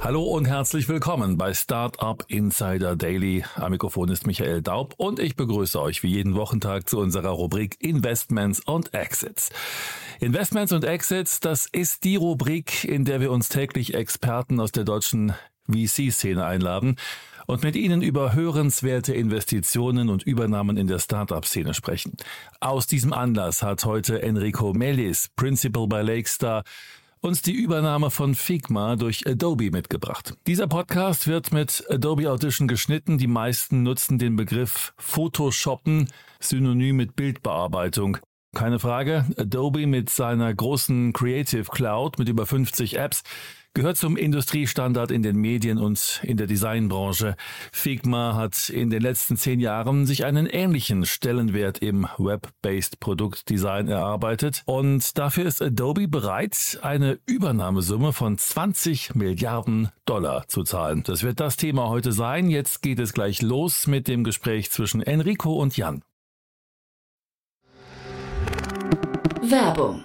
Hallo und herzlich willkommen bei Startup Insider Daily. Am Mikrofon ist Michael Daub und ich begrüße euch wie jeden Wochentag zu unserer Rubrik Investments und Exits. Investments und Exits, das ist die Rubrik, in der wir uns täglich Experten aus der deutschen VC-Szene einladen und mit ihnen über hörenswerte Investitionen und Übernahmen in der Startup-Szene sprechen. Aus diesem Anlass hat heute Enrico Mellis, Principal bei Lakestar, uns die Übernahme von Figma durch Adobe mitgebracht. Dieser Podcast wird mit Adobe Audition geschnitten. Die meisten nutzen den Begriff Photoshoppen, synonym mit Bildbearbeitung. Keine Frage, Adobe mit seiner großen Creative Cloud mit über 50 Apps gehört zum Industriestandard in den Medien und in der Designbranche. Figma hat in den letzten zehn Jahren sich einen ähnlichen Stellenwert im Web-based Produktdesign erarbeitet und dafür ist Adobe bereit, eine Übernahmesumme von 20 Milliarden Dollar zu zahlen. Das wird das Thema heute sein. Jetzt geht es gleich los mit dem Gespräch zwischen Enrico und Jan. Werbung.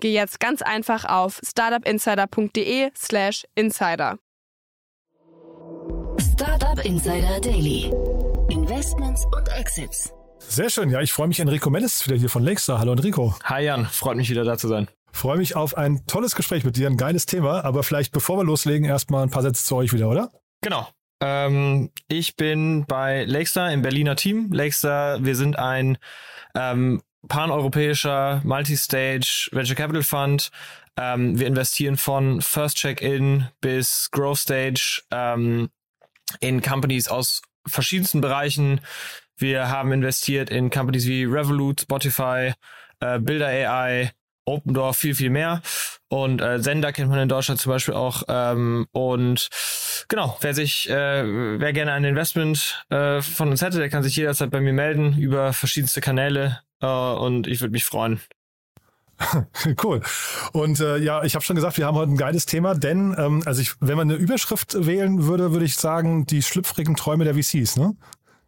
geh jetzt ganz einfach auf startupinsider.de/slash insider. Startup Insider Daily. Investments und Exits. Sehr schön, ja, ich freue mich. Enrico Mellis wieder hier von Lakestar. Hallo Enrico. Hi Jan, freut mich wieder da zu sein. Freue mich auf ein tolles Gespräch mit dir, ein geiles Thema. Aber vielleicht, bevor wir loslegen, erstmal ein paar Sätze zu euch wieder, oder? Genau. Ähm, ich bin bei Lakestar im Berliner Team. Lakestar, wir sind ein ähm, paneuropäischer Multistage Venture Capital Fund. Ähm, wir investieren von First Check-in bis Growth Stage ähm, in Companies aus verschiedensten Bereichen. Wir haben investiert in Companies wie Revolut, Spotify, äh, Builder AI, Open viel, viel mehr. Und äh, Sender kennt man in Deutschland zum Beispiel auch. Ähm, und genau, wer sich, äh, wer gerne ein Investment äh, von uns hätte, der kann sich jederzeit bei mir melden über verschiedenste Kanäle. Äh, und ich würde mich freuen. cool. Und äh, ja, ich habe schon gesagt, wir haben heute ein geiles Thema, denn ähm, also ich, wenn man eine Überschrift wählen würde, würde ich sagen, die schlüpfrigen Träume der VCs, ne?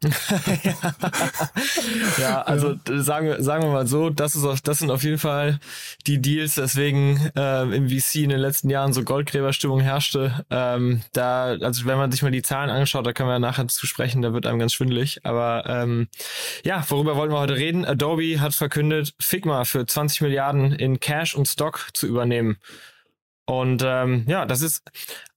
ja, also sagen wir, sagen wir mal so, das ist auf, das sind auf jeden Fall die Deals, deswegen äh, im VC in den letzten Jahren so Goldgräberstimmung herrschte. Ähm, da, also wenn man sich mal die Zahlen anschaut, da können wir nachher zu sprechen, da wird einem ganz schwindelig. Aber ähm, ja, worüber wollen wir heute reden? Adobe hat verkündet, Figma für 20 Milliarden in Cash und Stock zu übernehmen. Und ähm, ja, das ist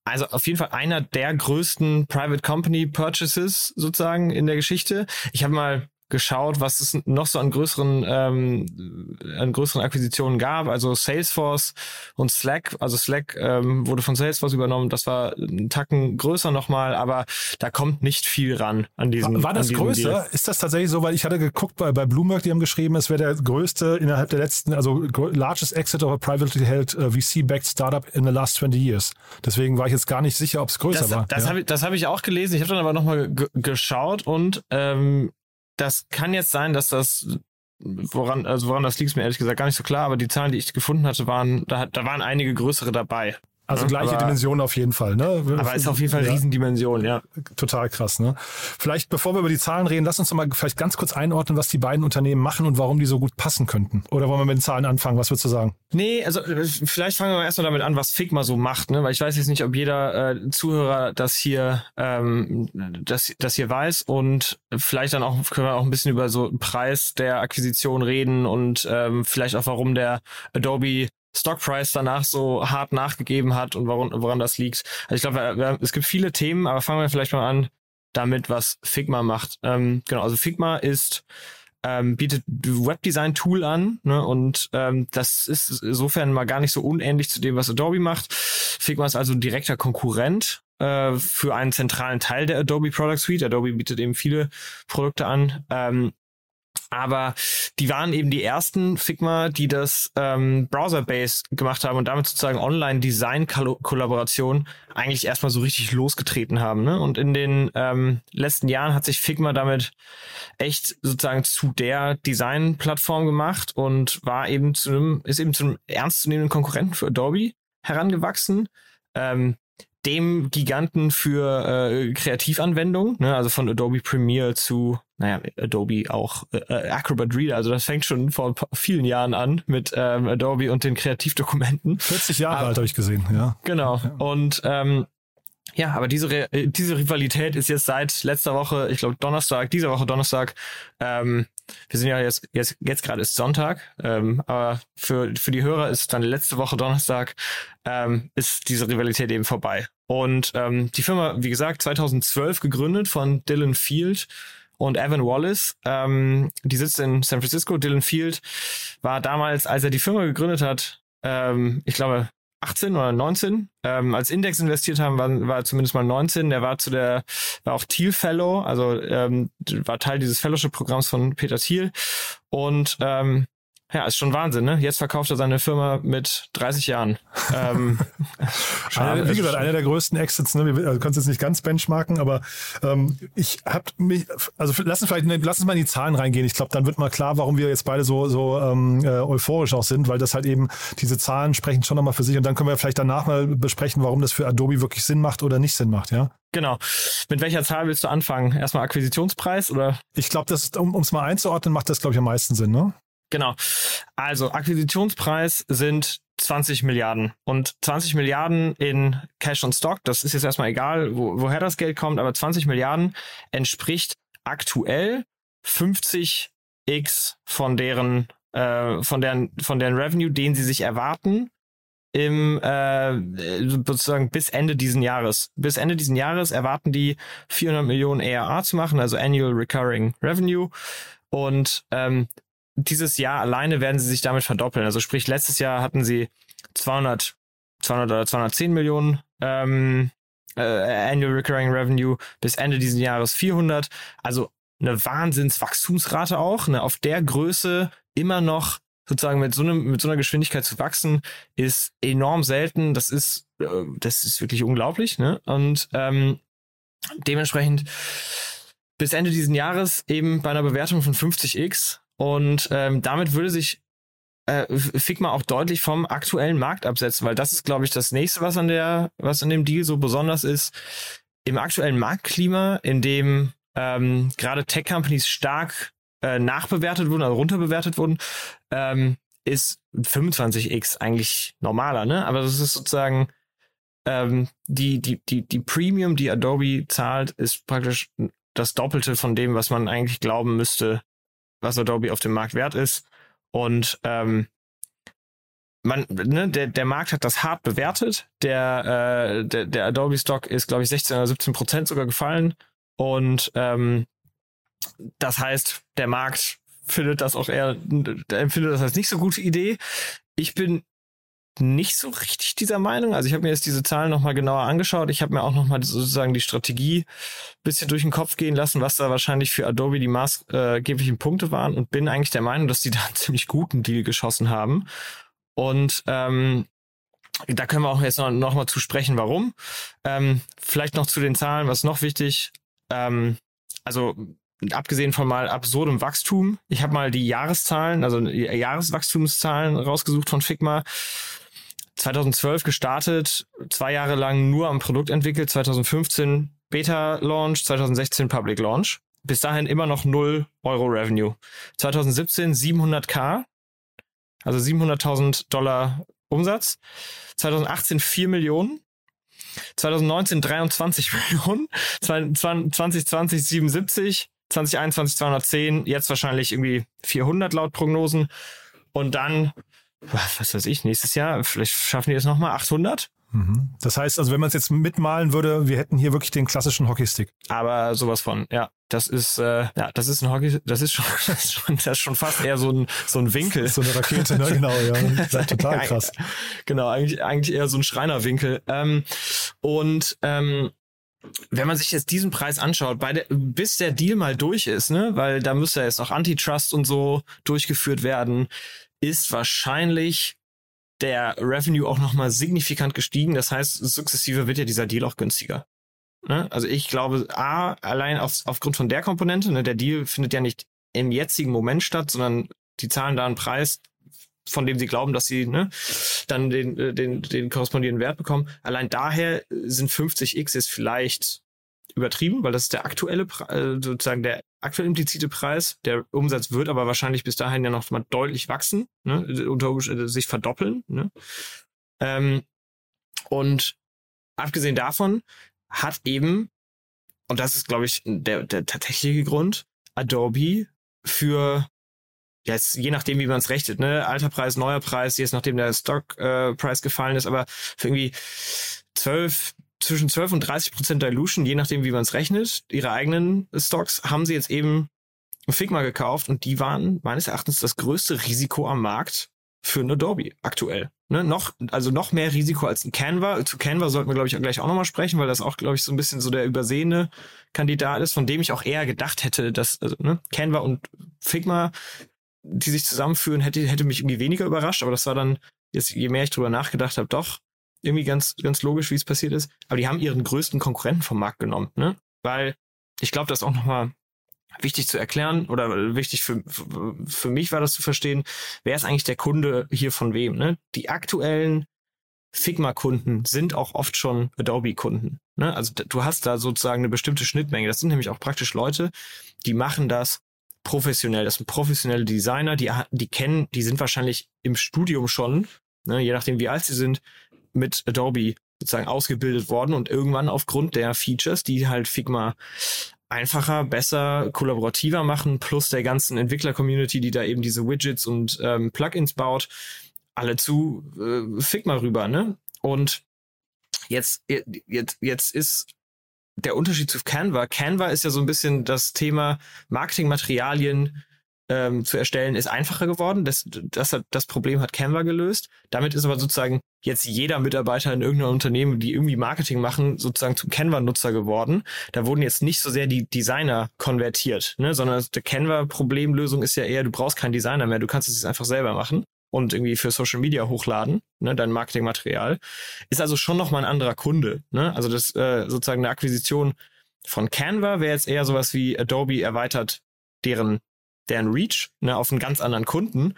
also auf jeden Fall einer der größten Private Company Purchases sozusagen in der Geschichte. Ich habe mal geschaut, was es noch so an größeren, ähm, an größeren Akquisitionen gab. Also Salesforce und Slack. Also Slack ähm, wurde von Salesforce übernommen. Das war ein Tacken größer nochmal, aber da kommt nicht viel ran an diesem. War, war das größer? Deal. Ist das tatsächlich so? Weil ich hatte geguckt bei, bei Bloomberg, die haben geschrieben, es wäre der größte innerhalb der letzten, also largest exit of a privately held uh, VC-backed startup in the last 20 years. Deswegen war ich jetzt gar nicht sicher, ob es größer das, war. Das ja. habe ich, das hab ich auch gelesen. Ich habe dann aber nochmal geschaut und ähm, das kann jetzt sein, dass das woran, also woran das liegt, ist mir ehrlich gesagt gar nicht so klar, aber die Zahlen, die ich gefunden hatte, waren, da, da waren einige größere dabei. Also gleiche aber- Dimension auf jeden Fall, ne? Aber ist auf jeden Fall Ja. Riesendimension, ja. Total krass, ne? Vielleicht, bevor wir über die Zahlen reden, lass uns doch mal vielleicht ganz kurz einordnen, was die beiden Unternehmen machen und warum die so gut passen könnten. Oder wollen wir mit den Zahlen anfangen? Was würdest du sagen? Nee, also äh, vielleicht fangen wir erstmal damit an, was Figma so macht, ne? Weil ich weiß jetzt nicht, ob jeder äh, Zuhörer das hier, ähm, das, das hier weiß und vielleicht dann auch können wir auch ein bisschen über so Preis der Akquisition reden und ähm, vielleicht auch warum der Adobe Stockprice danach so hart nachgegeben hat und woran, woran das liegt. Also ich glaube, es gibt viele Themen, aber fangen wir vielleicht mal an damit, was Figma macht. Ähm, genau, also Figma ist ähm, bietet Webdesign-Tool an ne? und ähm, das ist insofern mal gar nicht so unähnlich zu dem, was Adobe macht. Figma ist also ein direkter Konkurrent äh, für einen zentralen Teil der Adobe Product Suite. Adobe bietet eben viele Produkte an. Ähm, aber die waren eben die ersten Figma, die das ähm, Browser-based gemacht haben und damit sozusagen Online-Design-Kollaboration eigentlich erstmal so richtig losgetreten haben. Ne? Und in den ähm, letzten Jahren hat sich Figma damit echt sozusagen zu der Design-Plattform gemacht und war eben zu einem, ist eben zu einem ernstzunehmenden Konkurrenten für Adobe herangewachsen. Ähm, dem Giganten für äh, Kreativanwendungen, ne? also von Adobe Premiere zu, naja, Adobe auch äh, äh Acrobat Reader, also das fängt schon vor vielen Jahren an mit ähm, Adobe und den Kreativdokumenten. 40 Jahre Aber, alt habe ich gesehen, ja. Genau. Ja. Und ähm, ja, aber diese, äh, diese Rivalität ist jetzt seit letzter Woche, ich glaube Donnerstag, dieser Woche Donnerstag, ähm, wir sind ja jetzt, jetzt, jetzt gerade ist Sonntag, ähm, aber für, für die Hörer ist dann letzte Woche Donnerstag, ähm, ist diese Rivalität eben vorbei. Und ähm, die Firma, wie gesagt, 2012 gegründet von Dylan Field und Evan Wallace. Ähm, die sitzt in San Francisco. Dylan Field war damals, als er die Firma gegründet hat, ähm, ich glaube 18 oder 19, ähm, als Index investiert haben, war, war zumindest mal 19. Der war zu der, war auch Thiel Fellow, also ähm, war Teil dieses Fellowship-Programms von Peter Thiel. Und ähm, ja, ist schon Wahnsinn, ne? Jetzt verkauft er seine Firma mit 30 Jahren. ähm, einer, wie gesagt, einer der größten Exits, ne? Wir also, kannst jetzt nicht ganz benchmarken, aber ähm, ich hab mich, also lass uns vielleicht, ne, lass uns mal in die Zahlen reingehen. Ich glaube, dann wird mal klar, warum wir jetzt beide so, so ähm, äh, euphorisch auch sind, weil das halt eben, diese Zahlen sprechen schon nochmal für sich und dann können wir vielleicht danach mal besprechen, warum das für Adobe wirklich Sinn macht oder nicht Sinn macht, ja? Genau. Mit welcher Zahl willst du anfangen? Erstmal Akquisitionspreis oder? Ich glaube, das um es mal einzuordnen, macht das, glaube ich, am meisten Sinn, ne? Genau. Also Akquisitionspreis sind 20 Milliarden und 20 Milliarden in Cash und Stock, das ist jetzt erstmal egal, wo, woher das Geld kommt, aber 20 Milliarden entspricht aktuell 50 x von deren äh, von deren von deren Revenue, den sie sich erwarten im äh, sozusagen bis Ende diesen Jahres. Bis Ende diesen Jahres erwarten die 400 Millionen ERA zu machen, also Annual Recurring Revenue. Und ähm, dieses Jahr alleine werden sie sich damit verdoppeln. Also sprich, letztes Jahr hatten sie 200, 200 oder 210 Millionen ähm, äh, Annual Recurring Revenue, bis Ende dieses Jahres 400. Also eine Wahnsinnswachstumsrate auch. Ne? Auf der Größe immer noch sozusagen mit so, einem, mit so einer Geschwindigkeit zu wachsen, ist enorm selten. Das ist, äh, das ist wirklich unglaublich. Ne? Und ähm, dementsprechend bis Ende dieses Jahres eben bei einer Bewertung von 50x und ähm, damit würde sich äh, Figma auch deutlich vom aktuellen Markt absetzen, weil das ist, glaube ich, das nächste, was an der, was an dem Deal so besonders ist. Im aktuellen Marktklima, in dem ähm, gerade Tech-Companies stark äh, nachbewertet wurden, also runterbewertet wurden, ähm, ist 25x eigentlich normaler, ne? Aber das ist sozusagen ähm, die, die, die, die Premium, die Adobe zahlt, ist praktisch das Doppelte von dem, was man eigentlich glauben müsste, was Adobe auf dem Markt wert ist. Und ähm, man, ne, der, der Markt hat das hart bewertet. Der, äh, der, der Adobe Stock ist, glaube ich, 16 oder 17 Prozent sogar gefallen. Und ähm, das heißt, der Markt findet das auch eher, empfindet das als nicht so gute Idee. Ich bin nicht so richtig dieser Meinung. Also ich habe mir jetzt diese Zahlen nochmal genauer angeschaut. Ich habe mir auch nochmal sozusagen die Strategie bisschen durch den Kopf gehen lassen, was da wahrscheinlich für Adobe die maßgeblichen Punkte waren und bin eigentlich der Meinung, dass die da einen ziemlich guten Deal geschossen haben. Und ähm, da können wir auch jetzt noch, noch zu sprechen, warum. Ähm, vielleicht noch zu den Zahlen, was noch wichtig. Ähm, also abgesehen von mal absurdem Wachstum. Ich habe mal die Jahreszahlen, also Jahreswachstumszahlen rausgesucht von Figma. 2012 gestartet, zwei Jahre lang nur am Produkt entwickelt, 2015 Beta Launch, 2016 Public Launch. Bis dahin immer noch 0 Euro Revenue. 2017 700k, also 700.000 Dollar Umsatz. 2018 4 Millionen. 2019 23 Millionen. 2020 77. 2021 210. Jetzt wahrscheinlich irgendwie 400 laut Prognosen. Und dann was weiß ich, nächstes Jahr, vielleicht schaffen die es nochmal 800. Mhm. Das heißt, also wenn man es jetzt mitmalen würde, wir hätten hier wirklich den klassischen Hockeystick. Aber sowas von, ja. Das ist, äh, ja, das ist ein Hockey, das ist schon, das ist schon, das ist schon fast eher so ein, so ein Winkel. So eine Rakete, ne? Genau, ja. Das ist total krass. genau, eigentlich, eigentlich eher so ein Schreinerwinkel. Ähm, und ähm, wenn man sich jetzt diesen Preis anschaut, bei der, bis der Deal mal durch ist, ne, weil da müsste jetzt noch Antitrust und so durchgeführt werden, ist wahrscheinlich der Revenue auch nochmal signifikant gestiegen. Das heißt, sukzessive wird ja dieser Deal auch günstiger. Ne? Also ich glaube, A, allein auf, aufgrund von der Komponente, ne, der Deal findet ja nicht im jetzigen Moment statt, sondern die zahlen da einen Preis, von dem sie glauben, dass sie ne, dann den, äh, den, den korrespondierenden Wert bekommen. Allein daher sind 50x jetzt vielleicht übertrieben, weil das ist der aktuelle, äh, sozusagen der aktuell implizite Preis. Der Umsatz wird aber wahrscheinlich bis dahin ja noch mal deutlich wachsen, ne, unter äh, sich verdoppeln. Ne? Ähm, und abgesehen davon hat eben, und das ist, glaube ich, der, der tatsächliche Grund, Adobe für jetzt je nachdem, wie man es rechnet, ne, alter Preis, neuer Preis, jetzt nachdem der Stockpreis äh, gefallen ist, aber für irgendwie 12, zwischen 12 und 30 Prozent Dilution, je nachdem, wie man es rechnet, ihre eigenen Stocks, haben sie jetzt eben Figma gekauft und die waren meines Erachtens das größte Risiko am Markt für ein Adobe aktuell. Ne, noch, also noch mehr Risiko als ein Canva. Zu Canva sollten wir, glaube ich, gleich auch nochmal sprechen, weil das auch, glaube ich, so ein bisschen so der übersehene Kandidat ist, von dem ich auch eher gedacht hätte, dass also, ne, Canva und Figma, die sich zusammenführen, hätte, hätte mich irgendwie weniger überrascht, aber das war dann, jetzt, je mehr ich drüber nachgedacht habe, doch irgendwie ganz, ganz logisch, wie es passiert ist. Aber die haben ihren größten Konkurrenten vom Markt genommen, ne? Weil ich glaube, das auch nochmal wichtig zu erklären oder wichtig für, für, für mich war das zu verstehen, wer ist eigentlich der Kunde hier von wem, ne? Die aktuellen Figma-Kunden sind auch oft schon Adobe-Kunden. Ne? Also du hast da sozusagen eine bestimmte Schnittmenge. Das sind nämlich auch praktisch Leute, die machen das professionell. Das sind professionelle Designer, die, die kennen, die sind wahrscheinlich im Studium schon, ne, je nachdem wie alt sie sind, mit Adobe sozusagen ausgebildet worden und irgendwann aufgrund der Features, die halt Figma einfacher, besser, kollaborativer machen, plus der ganzen Entwickler-Community, die da eben diese Widgets und ähm, Plugins baut, alle zu äh, Figma rüber, ne? Und jetzt, jetzt, jetzt ist der Unterschied zu Canva. Canva ist ja so ein bisschen das Thema Marketingmaterialien ähm, zu erstellen, ist einfacher geworden. Das, das, hat, das Problem hat Canva gelöst. Damit ist aber sozusagen jetzt jeder Mitarbeiter in irgendeinem Unternehmen, die irgendwie Marketing machen, sozusagen zum Canva-Nutzer geworden. Da wurden jetzt nicht so sehr die Designer konvertiert, ne? sondern die Canva-Problemlösung ist ja eher, du brauchst keinen Designer mehr, du kannst es jetzt einfach selber machen und irgendwie für Social Media hochladen, ne, dein Marketingmaterial, ist also schon nochmal ein anderer Kunde. Ne? Also das äh, sozusagen eine Akquisition von Canva wäre jetzt eher sowas wie Adobe erweitert deren, deren Reach ne, auf einen ganz anderen Kunden.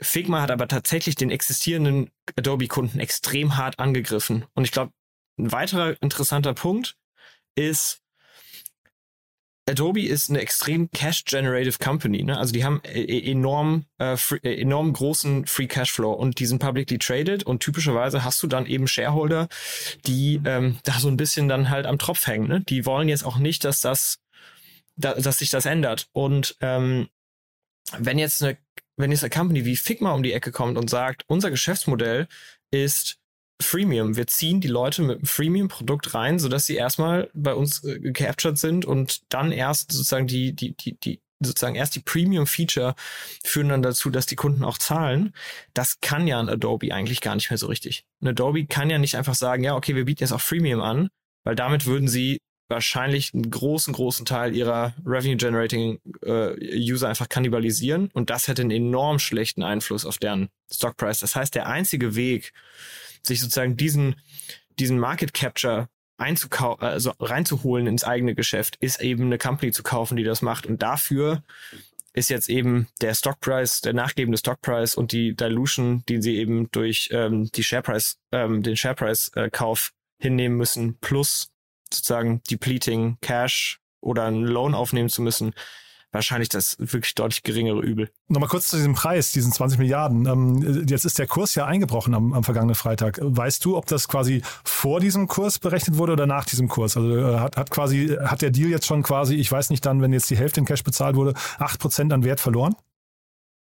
Figma hat aber tatsächlich den existierenden Adobe-Kunden extrem hart angegriffen. Und ich glaube, ein weiterer interessanter Punkt ist, Adobe ist eine extrem cash-generative Company. Ne? Also die haben e, e, enorm, äh, free, enorm großen Free Cashflow und die sind publicly traded und typischerweise hast du dann eben Shareholder, die ähm, da so ein bisschen dann halt am Tropf hängen. Ne? Die wollen jetzt auch nicht, dass das, da, dass sich das ändert. Und ähm, wenn jetzt eine, wenn jetzt eine Company wie Figma um die Ecke kommt und sagt, unser Geschäftsmodell ist Freemium. Wir ziehen die Leute mit einem Freemium-Produkt rein, sodass sie erstmal bei uns äh, gecaptured sind und dann erst sozusagen die, die, die, die, sozusagen erst die Premium-Feature führen dann dazu, dass die Kunden auch zahlen. Das kann ja ein Adobe eigentlich gar nicht mehr so richtig. Ein Adobe kann ja nicht einfach sagen, ja, okay, wir bieten jetzt auch Freemium an, weil damit würden sie wahrscheinlich einen großen, großen Teil ihrer Revenue-Generating äh, einfach kannibalisieren und das hätte einen enorm schlechten Einfluss auf deren Stockprice. Das heißt, der einzige Weg, sich sozusagen diesen, diesen Market Capture einzukaufen, also reinzuholen ins eigene Geschäft, ist eben eine Company zu kaufen, die das macht. Und dafür ist jetzt eben der Stockpreis, der nachgebende Stockpreis und die Dilution, die sie eben durch ähm, die Shareprice, ähm, den Shareprice-Kauf äh, hinnehmen müssen, plus sozusagen depleting Cash oder einen Loan aufnehmen zu müssen, wahrscheinlich das wirklich deutlich geringere Übel. Nochmal kurz zu diesem Preis, diesen 20 Milliarden. Ähm, jetzt ist der Kurs ja eingebrochen am, am vergangenen Freitag. Weißt du, ob das quasi vor diesem Kurs berechnet wurde oder nach diesem Kurs? Also äh, hat, hat quasi, hat der Deal jetzt schon quasi, ich weiß nicht dann, wenn jetzt die Hälfte in Cash bezahlt wurde, acht Prozent an Wert verloren?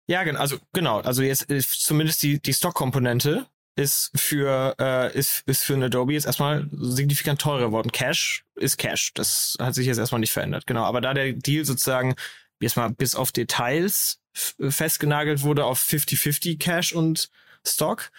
Ja, genau, also genau, also jetzt ist zumindest die, die Stock-Komponente ist für, äh, ist, ist für ein Adobe jetzt erstmal signifikant teurer geworden. Cash ist Cash. Das hat sich jetzt erstmal nicht verändert. Genau. Aber da der Deal sozusagen erstmal bis auf Details festgenagelt wurde auf 50-50 Cash und Stock,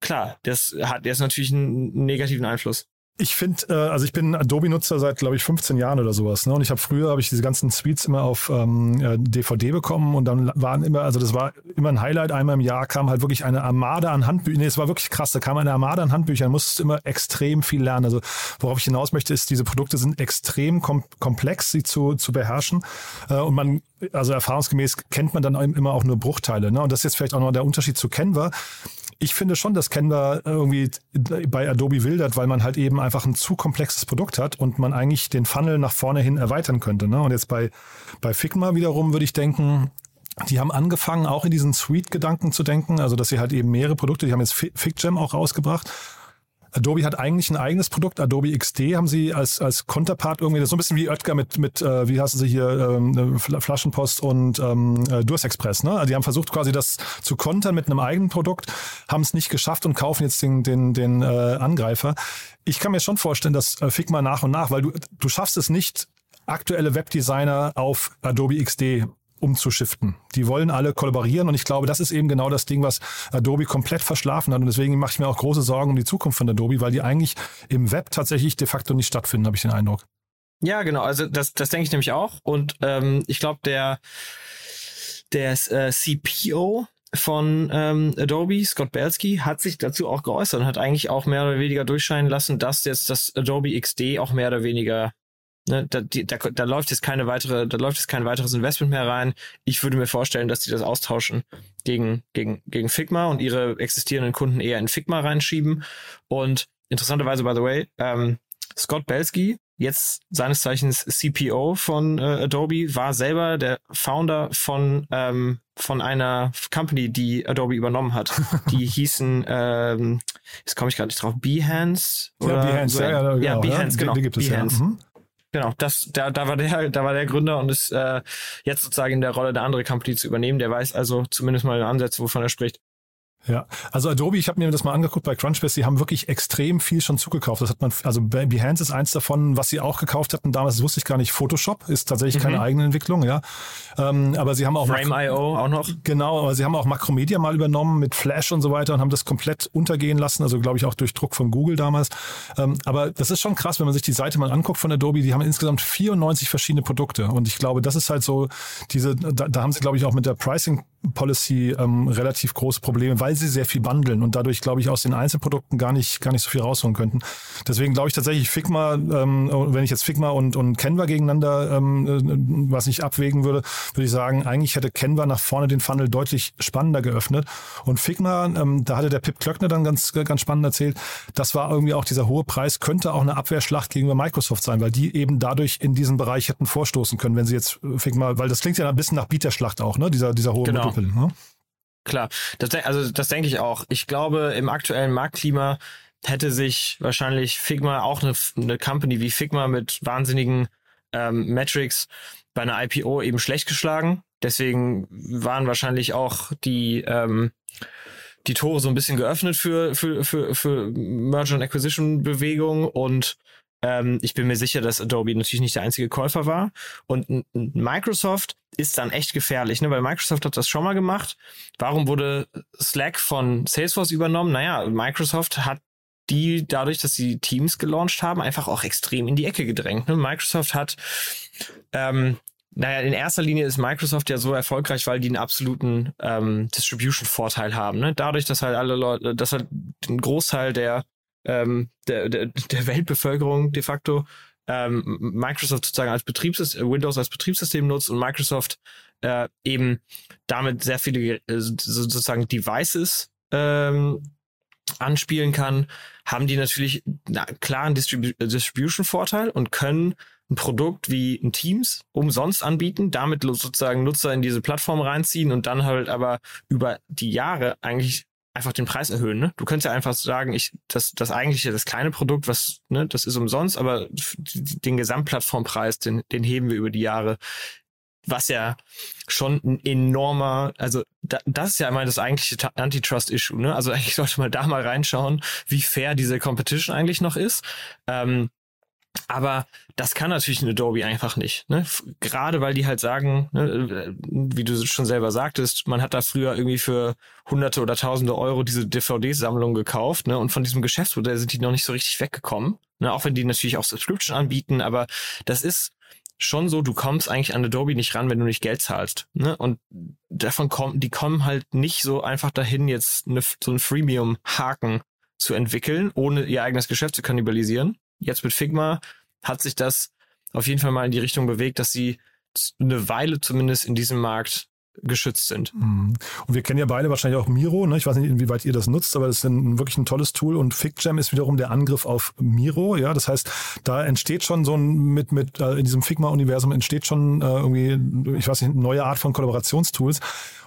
klar, das hat jetzt natürlich einen negativen Einfluss. Ich finde, äh, also ich bin Adobe-Nutzer seit, glaube ich, 15 Jahren oder sowas. Ne? Und ich habe früher habe ich diese ganzen Suites immer auf ähm, DVD äh, bekommen und dann waren immer, also das war immer ein Highlight. Einmal im Jahr kam halt wirklich eine Armada an Handbüchern. Nee, es war wirklich krass. Da kam eine Armada an Handbüchern. Musstest du immer extrem viel lernen. Also worauf ich hinaus möchte, ist, diese Produkte sind extrem kom komplex, sie zu, zu beherrschen. Äh, und man, also erfahrungsgemäß kennt man dann immer auch nur Bruchteile. Ne? Und das ist jetzt vielleicht auch noch der Unterschied zu Canva ich finde schon, dass Canva irgendwie bei Adobe wildert, weil man halt eben einfach ein zu komplexes Produkt hat und man eigentlich den Funnel nach vorne hin erweitern könnte. Ne? Und jetzt bei, bei Figma wiederum würde ich denken, die haben angefangen, auch in diesen Suite-Gedanken zu denken, also dass sie halt eben mehrere Produkte, die haben jetzt FigJam auch rausgebracht Adobe hat eigentlich ein eigenes Produkt, Adobe XD haben sie als, als Konterpart irgendwie, das ist so ein bisschen wie Oetker mit, mit äh, wie heißen sie hier, ähm, Flaschenpost und ähm, äh, Durstexpress. Ne? Also die haben versucht quasi das zu kontern mit einem eigenen Produkt, haben es nicht geschafft und kaufen jetzt den, den, den äh, Angreifer. Ich kann mir schon vorstellen, dass äh, Figma nach und nach, weil du, du schaffst es nicht, aktuelle Webdesigner auf Adobe XD umzuschiften. Die wollen alle kollaborieren und ich glaube, das ist eben genau das Ding, was Adobe komplett verschlafen hat und deswegen mache ich mir auch große Sorgen um die Zukunft von Adobe, weil die eigentlich im Web tatsächlich de facto nicht stattfinden, habe ich den Eindruck. Ja, genau, also das, das denke ich nämlich auch und ähm, ich glaube, der, der äh, CPO von ähm, Adobe, Scott Belsky, hat sich dazu auch geäußert und hat eigentlich auch mehr oder weniger durchscheinen lassen, dass jetzt das Adobe XD auch mehr oder weniger Ne, da, die, da, da läuft jetzt keine weitere, da läuft jetzt kein weiteres Investment mehr rein. Ich würde mir vorstellen, dass die das austauschen gegen, gegen, gegen Figma und ihre existierenden Kunden eher in Figma reinschieben. Und interessanterweise, by the way, ähm, Scott Belsky, jetzt seines Zeichens CPO von äh, Adobe, war selber der Founder von, ähm, von einer Company, die Adobe übernommen hat. Die hießen, ähm, jetzt komme ich gerade nicht drauf, Behance? Oder ja, Behance, so, ja, ja, ja, genau, Behance, genau. Die, die gibt es Behance. ja. Mhm. Genau, das, da, da war der, da war der Gründer und ist äh, jetzt sozusagen in der Rolle, der andere Company zu übernehmen. Der weiß also zumindest mal Ansätze, wovon er spricht. Ja, also Adobe, ich habe mir das mal angeguckt bei Crunchbase, die haben wirklich extrem viel schon zugekauft. Das hat man, also Behance ist eins davon, was sie auch gekauft hatten damals, das wusste ich gar nicht. Photoshop ist tatsächlich mhm. keine eigene Entwicklung, ja. Ähm, aber sie haben auch Frame.io auch noch. Genau, aber sie haben auch Macromedia mal übernommen mit Flash und so weiter und haben das komplett untergehen lassen, also glaube ich auch durch Druck von Google damals. Ähm, aber das ist schon krass, wenn man sich die Seite mal anguckt von Adobe, die haben insgesamt 94 verschiedene Produkte und ich glaube, das ist halt so diese, da, da haben sie glaube ich auch mit der Pricing Policy ähm, relativ große Probleme, weil sie sehr viel bundeln und dadurch, glaube ich, aus den Einzelprodukten gar nicht, gar nicht so viel rausholen könnten. Deswegen glaube ich tatsächlich, Figma, ähm, wenn ich jetzt Figma und, und Canva gegeneinander ähm, äh, was ich abwägen würde, würde ich sagen, eigentlich hätte Canva nach vorne den Funnel deutlich spannender geöffnet. Und Figma, ähm, da hatte der Pip Klöckner dann ganz, ganz spannend erzählt, das war irgendwie auch dieser hohe Preis, könnte auch eine Abwehrschlacht gegenüber Microsoft sein, weil die eben dadurch in diesen Bereich hätten vorstoßen können, wenn sie jetzt Figma, weil das klingt ja ein bisschen nach Bieterschlacht auch, ne? Dieser, dieser hohe genau. Doppeln. Ne? Klar, das, also das denke ich auch. Ich glaube, im aktuellen Marktklima hätte sich wahrscheinlich Figma, auch eine, eine Company wie Figma mit wahnsinnigen ähm, Metrics bei einer IPO eben schlecht geschlagen. Deswegen waren wahrscheinlich auch die ähm, die Tore so ein bisschen geöffnet für für für für Merger and Acquisition Bewegung und ähm, ich bin mir sicher, dass Adobe natürlich nicht der einzige Käufer war. Und Microsoft ist dann echt gefährlich, ne? weil Microsoft hat das schon mal gemacht. Warum wurde Slack von Salesforce übernommen? Naja, Microsoft hat die dadurch, dass sie Teams gelauncht haben, einfach auch extrem in die Ecke gedrängt. Ne? Microsoft hat, ähm, naja, in erster Linie ist Microsoft ja so erfolgreich, weil die einen absoluten ähm, Distribution-Vorteil haben. Ne? Dadurch, dass halt alle Leute, dass halt ein Großteil der ähm, der, der, der Weltbevölkerung de facto ähm, Microsoft sozusagen als Betriebssystem, Windows als Betriebssystem nutzt und Microsoft äh, eben damit sehr viele äh, sozusagen Devices ähm, anspielen kann, haben die natürlich einen Distribu Distribution-Vorteil und können ein Produkt wie ein Teams umsonst anbieten, damit sozusagen Nutzer in diese Plattform reinziehen und dann halt aber über die Jahre eigentlich einfach den Preis erhöhen. Ne? Du könntest ja einfach sagen, ich das das eigentliche das kleine Produkt, was ne, das ist umsonst, aber den Gesamtplattformpreis, den den heben wir über die Jahre. was ja schon ein enormer, also da, das ist ja immer das eigentliche Antitrust-Issue, ne? Also eigentlich sollte man da mal reinschauen, wie fair diese Competition eigentlich noch ist. Ähm, aber das kann natürlich ein Adobe einfach nicht. Ne? Gerade weil die halt sagen, ne, äh, wie du schon selber sagtest, man hat da früher irgendwie für hunderte oder tausende Euro diese DVD-Sammlung gekauft ne? und von diesem Geschäftsmodell sind die noch nicht so richtig weggekommen. Ne? Auch wenn die natürlich auch Subscription anbieten, aber das ist schon so, du kommst eigentlich an Adobe nicht ran, wenn du nicht Geld zahlst. Ne? Und davon kommen, die kommen halt nicht so einfach dahin, jetzt eine, so ein Freemium-Haken zu entwickeln, ohne ihr eigenes Geschäft zu kannibalisieren. Jetzt mit Figma hat sich das auf jeden Fall mal in die Richtung bewegt, dass sie eine Weile zumindest in diesem Markt geschützt sind. Mhm. Und wir kennen ja beide wahrscheinlich auch Miro. Ne? Ich weiß nicht, inwieweit ihr das nutzt, aber das ist ein, wirklich ein tolles Tool. Und FigJam ist wiederum der Angriff auf Miro. Ja, das heißt, da entsteht schon so ein mit mit äh, in diesem Figma-Universum entsteht schon äh, irgendwie, ich weiß nicht, eine neue Art von Kollaborationstools.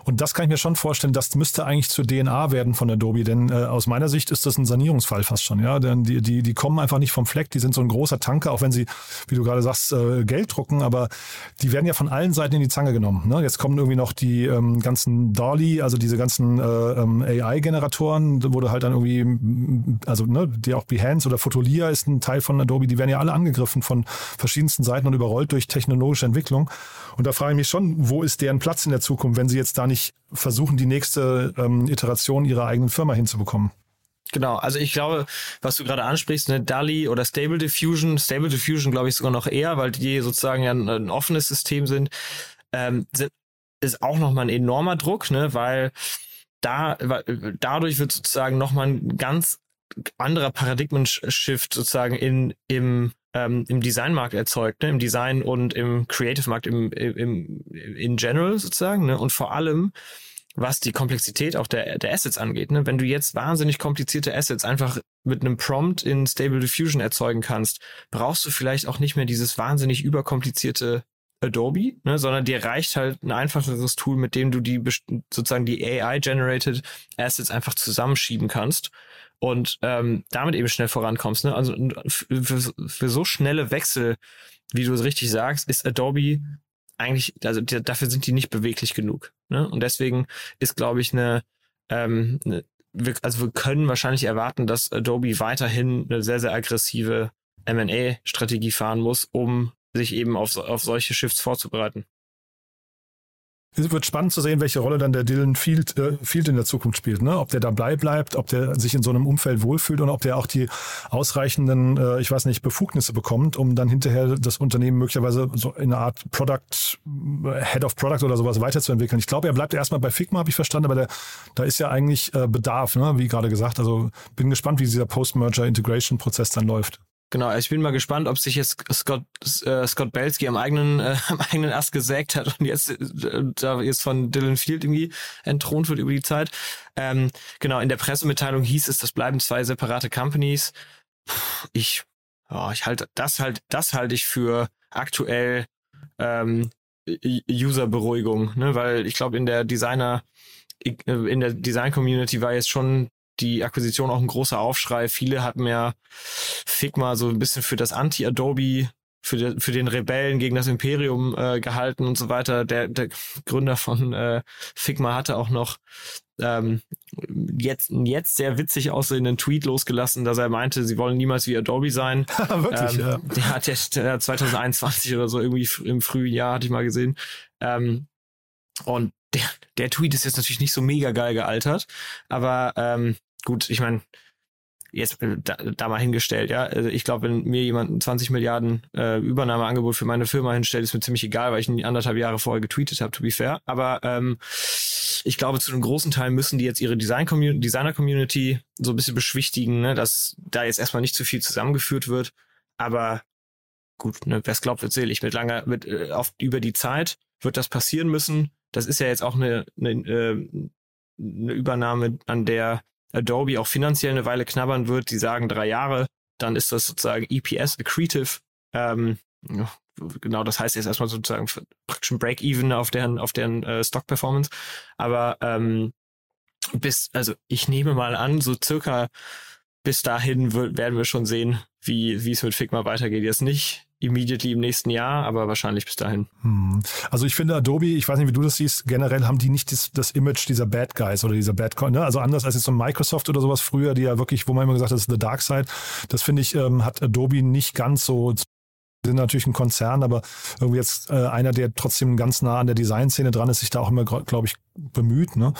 Und das kann ich mir schon vorstellen, das müsste eigentlich zur DNA werden von Adobe, denn äh, aus meiner Sicht ist das ein Sanierungsfall fast schon. Ja, denn die, die, die kommen einfach nicht vom Fleck, die sind so ein großer Tanker, auch wenn sie, wie du gerade sagst, äh, Geld drucken, aber die werden ja von allen Seiten in die Zange genommen. Ne? Jetzt kommen irgendwie noch die ähm, ganzen Dolly, also diese ganzen äh, ähm, AI-Generatoren, du halt dann irgendwie, also ne, die auch Behance oder Fotolia ist ein Teil von Adobe, die werden ja alle angegriffen von verschiedensten Seiten und überrollt durch technologische Entwicklung. Und da frage ich mich schon, wo ist deren Platz in der Zukunft, wenn sie jetzt da nicht versuchen, die nächste ähm, Iteration ihrer eigenen Firma hinzubekommen? Genau, also ich glaube, was du gerade ansprichst, ne, DALI oder Stable Diffusion, Stable Diffusion glaube ich sogar noch eher, weil die sozusagen ja ein, ein offenes System sind, ähm, sind, ist auch nochmal ein enormer Druck, ne, weil da, weil, dadurch wird sozusagen nochmal ein ganz anderer Paradigmen-Shift sozusagen in, im ähm, im Designmarkt erzeugt, ne? im Design und im Creative-Markt im, im, in general sozusagen. Ne? Und vor allem, was die Komplexität auch der, der Assets angeht. Ne? Wenn du jetzt wahnsinnig komplizierte Assets einfach mit einem Prompt in Stable Diffusion erzeugen kannst, brauchst du vielleicht auch nicht mehr dieses wahnsinnig überkomplizierte Adobe, ne, sondern dir reicht halt ein einfacheres Tool, mit dem du die sozusagen die AI-generated Assets einfach zusammenschieben kannst und ähm, damit eben schnell vorankommst. Ne? Also für, für so schnelle Wechsel, wie du es richtig sagst, ist Adobe eigentlich, also dafür sind die nicht beweglich genug. Ne? Und deswegen ist, glaube ich, eine, ähm, eine wir, also wir können wahrscheinlich erwarten, dass Adobe weiterhin eine sehr, sehr aggressive M&A-Strategie fahren muss, um sich eben auf, auf solche Shifts vorzubereiten. Es wird spannend zu sehen, welche Rolle dann der Dylan Field, äh, Field in der Zukunft spielt. Ne? Ob der dabei bleibt, ob der sich in so einem Umfeld wohlfühlt und ob der auch die ausreichenden, äh, ich weiß nicht, Befugnisse bekommt, um dann hinterher das Unternehmen möglicherweise so in einer Art Product, äh, Head of Product oder sowas weiterzuentwickeln. Ich glaube, er bleibt erstmal bei Figma, habe ich verstanden, aber der, da ist ja eigentlich äh, Bedarf, ne? wie gerade gesagt. Also bin gespannt, wie dieser Post-Merger-Integration-Prozess dann läuft. Genau, ich bin mal gespannt, ob sich jetzt Scott, äh, Scott Belsky am eigenen, äh, am eigenen Ast gesägt hat und jetzt äh, da jetzt von Dylan Field irgendwie entthront wird über die Zeit. Ähm, genau, in der Pressemitteilung hieß es, das bleiben zwei separate Companies. Ich, oh, ich halte das halt, das halte ich für aktuell ähm, User-Beruhigung, ne? weil ich glaube in der Designer in der Design-Community war jetzt schon die Akquisition auch ein großer Aufschrei. Viele hatten ja Figma so ein bisschen für das Anti-Adobe, für, de, für den Rebellen gegen das Imperium äh, gehalten und so weiter. Der, der Gründer von äh, Figma hatte auch noch ähm, jetzt, jetzt sehr witzig aussehenden Tweet losgelassen, dass er meinte, sie wollen niemals wie Adobe sein. Wirklich, ähm, ja. Der hat jetzt der 2021 oder so irgendwie im frühen Jahr, hatte ich mal gesehen. Ähm, und der, der Tweet ist jetzt natürlich nicht so mega geil gealtert, aber ähm, gut, ich meine, jetzt äh, da, da mal hingestellt, ja. Also ich glaube, wenn mir jemand ein 20 Milliarden äh, Übernahmeangebot für meine Firma hinstellt, ist mir ziemlich egal, weil ich ihn anderthalb Jahre vorher getweetet habe, to be fair. Aber ähm, ich glaube, zu einem großen Teil müssen die jetzt ihre Design -Community, Designer-Community so ein bisschen beschwichtigen, ne, dass da jetzt erstmal nicht zu viel zusammengeführt wird. Aber gut, ne, wer es glaubt, wird selig. Mit langer, mit äh, auf über die Zeit wird das passieren müssen das ist ja jetzt auch eine, eine, äh, eine Übernahme, an der Adobe auch finanziell eine Weile knabbern wird. Die sagen drei Jahre, dann ist das sozusagen EPS accretive. Ähm, genau, das heißt jetzt erstmal sozusagen praktisch ein Break-Even auf deren, auf deren äh, Stock-Performance. Aber ähm, bis, also ich nehme mal an, so circa bis dahin werden wir schon sehen, wie, wie es mit Figma weitergeht. Jetzt nicht immediately im nächsten Jahr, aber wahrscheinlich bis dahin. Hm. Also ich finde Adobe, ich weiß nicht, wie du das siehst, generell haben die nicht das, das Image dieser Bad Guys oder dieser Bad ne? Also anders als jetzt so Microsoft oder sowas früher, die ja wirklich, wo man immer gesagt hat, das ist The Dark Side. Das finde ich, ähm, hat Adobe nicht ganz so sind natürlich ein Konzern, aber irgendwie jetzt äh, einer, der trotzdem ganz nah an der Designszene dran ist, sich da auch immer, glaube ich, bemüht. Ne?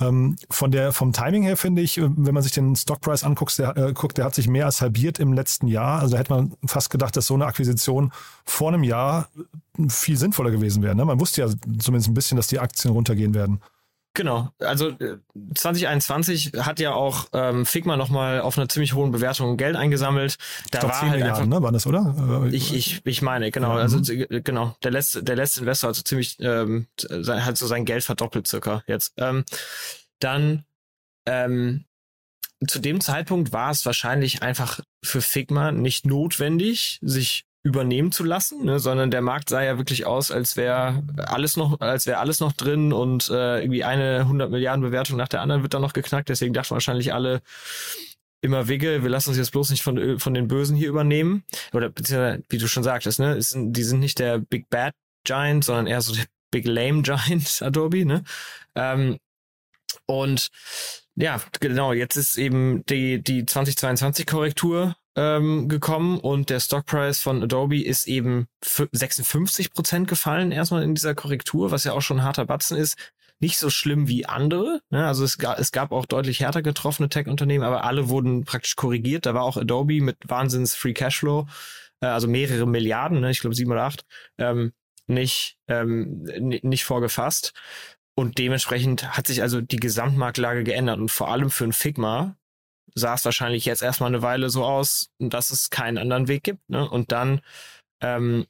Ähm, von der, vom Timing her finde ich, äh, wenn man sich den Stockpreis anguckt, der, äh, guckt, der hat sich mehr als halbiert im letzten Jahr. Also hätte man fast gedacht, dass so eine Akquisition vor einem Jahr viel sinnvoller gewesen wäre. Ne? Man wusste ja zumindest ein bisschen, dass die Aktien runtergehen werden. Genau, also 2021 äh, hat ja auch ähm, Figma nochmal auf einer ziemlich hohen Bewertung Geld eingesammelt. Da ich glaub, war 10 halt Milliarden, einfach, ne, war das, oder? Äh, ich, ich, ich meine, genau, also mhm. genau, der letzte, der letzte Investor hat so ziemlich, ähm, hat so sein Geld verdoppelt circa jetzt. Ähm, dann ähm, zu dem Zeitpunkt war es wahrscheinlich einfach für Figma nicht notwendig, sich übernehmen zu lassen, ne, sondern der Markt sah ja wirklich aus, als wäre alles noch, als wäre alles noch drin und äh, irgendwie eine 100 Milliarden Bewertung nach der anderen wird dann noch geknackt. Deswegen dachten wahrscheinlich alle immer Wigge, wir lassen uns jetzt bloß nicht von von den Bösen hier übernehmen oder beziehungsweise wie du schon sagtest, ne, ist, die sind nicht der Big Bad Giant, sondern eher so der Big Lame Giant Adobe, ne? Ähm, und ja, genau, jetzt ist eben die, die 2022 Korrektur ähm, gekommen und der Stockpreis von Adobe ist eben 56 Prozent gefallen erstmal in dieser Korrektur, was ja auch schon ein harter Batzen ist. Nicht so schlimm wie andere. Ne? Also es, ga, es gab auch deutlich härter getroffene Tech-Unternehmen, aber alle wurden praktisch korrigiert. Da war auch Adobe mit Wahnsinns Free Cashflow, äh, also mehrere Milliarden, ne? ich glaube sieben oder acht, ähm, nicht, ähm, nicht vorgefasst. Und dementsprechend hat sich also die Gesamtmarktlage geändert und vor allem für ein Figma, sah es wahrscheinlich jetzt erstmal eine Weile so aus, dass es keinen anderen Weg gibt. Ne? Und dann, ähm,